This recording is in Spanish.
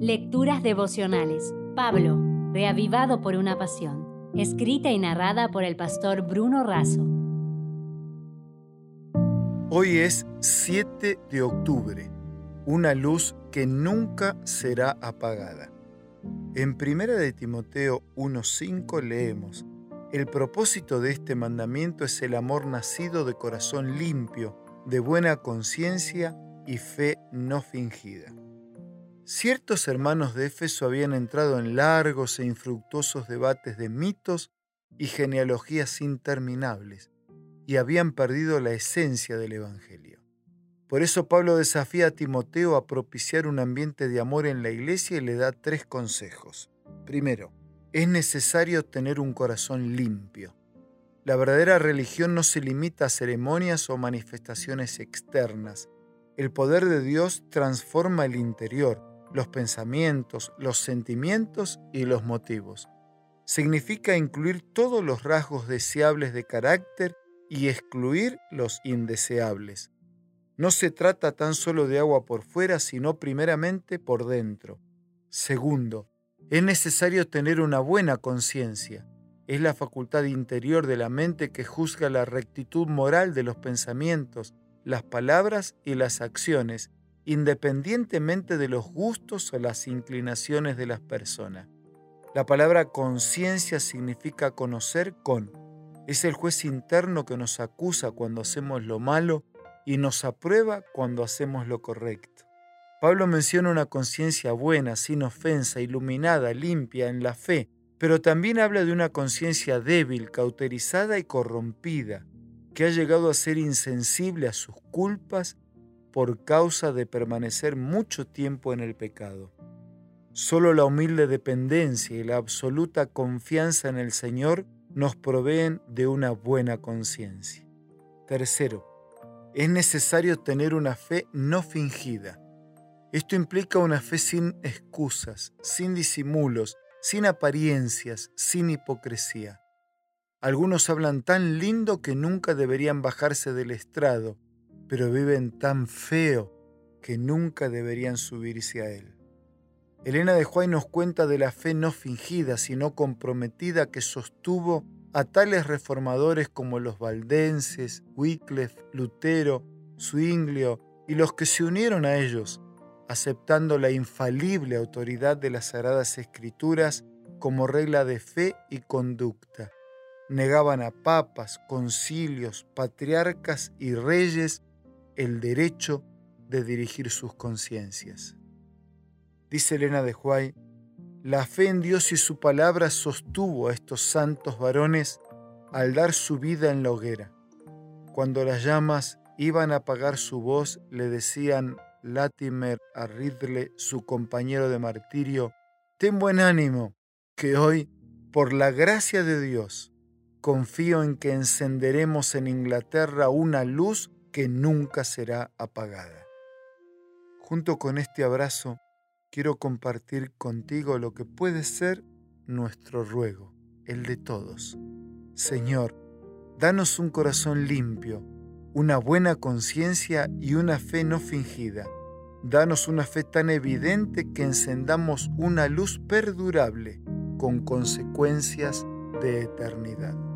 Lecturas devocionales. Pablo, reavivado por una pasión. Escrita y narrada por el pastor Bruno Razo. Hoy es 7 de octubre, una luz que nunca será apagada. En 1 de Timoteo 1:5 leemos: El propósito de este mandamiento es el amor nacido de corazón limpio, de buena conciencia y fe no fingida. Ciertos hermanos de Éfeso habían entrado en largos e infructuosos debates de mitos y genealogías interminables y habían perdido la esencia del Evangelio. Por eso Pablo desafía a Timoteo a propiciar un ambiente de amor en la iglesia y le da tres consejos. Primero, es necesario tener un corazón limpio. La verdadera religión no se limita a ceremonias o manifestaciones externas. El poder de Dios transforma el interior, los pensamientos, los sentimientos y los motivos. Significa incluir todos los rasgos deseables de carácter y excluir los indeseables. No se trata tan solo de agua por fuera, sino primeramente por dentro. Segundo, es necesario tener una buena conciencia. Es la facultad interior de la mente que juzga la rectitud moral de los pensamientos, las palabras y las acciones, independientemente de los gustos o las inclinaciones de las personas. La palabra conciencia significa conocer con. Es el juez interno que nos acusa cuando hacemos lo malo y nos aprueba cuando hacemos lo correcto. Pablo menciona una conciencia buena, sin ofensa, iluminada, limpia, en la fe, pero también habla de una conciencia débil, cauterizada y corrompida, que ha llegado a ser insensible a sus culpas por causa de permanecer mucho tiempo en el pecado. Solo la humilde dependencia y la absoluta confianza en el Señor nos proveen de una buena conciencia. Tercero, es necesario tener una fe no fingida. Esto implica una fe sin excusas, sin disimulos, sin apariencias, sin hipocresía. Algunos hablan tan lindo que nunca deberían bajarse del estrado, pero viven tan feo que nunca deberían subirse a él. Elena de Juárez nos cuenta de la fe no fingida, sino comprometida que sostuvo a tales reformadores como los valdenses, Wycliffe, Lutero, Zwinglio y los que se unieron a ellos, aceptando la infalible autoridad de las Sagradas Escrituras como regla de fe y conducta. Negaban a papas, concilios, patriarcas y reyes el derecho de dirigir sus conciencias. Dice Elena de Huay, la fe en Dios y su palabra sostuvo a estos santos varones al dar su vida en la hoguera. Cuando las llamas iban a apagar su voz, le decían Latimer a Ridley, su compañero de martirio, Ten buen ánimo, que hoy, por la gracia de Dios, confío en que encenderemos en Inglaterra una luz que nunca será apagada. Junto con este abrazo, quiero compartir contigo lo que puede ser nuestro ruego, el de todos. Señor, danos un corazón limpio, una buena conciencia y una fe no fingida. Danos una fe tan evidente que encendamos una luz perdurable con consecuencias de eternidad.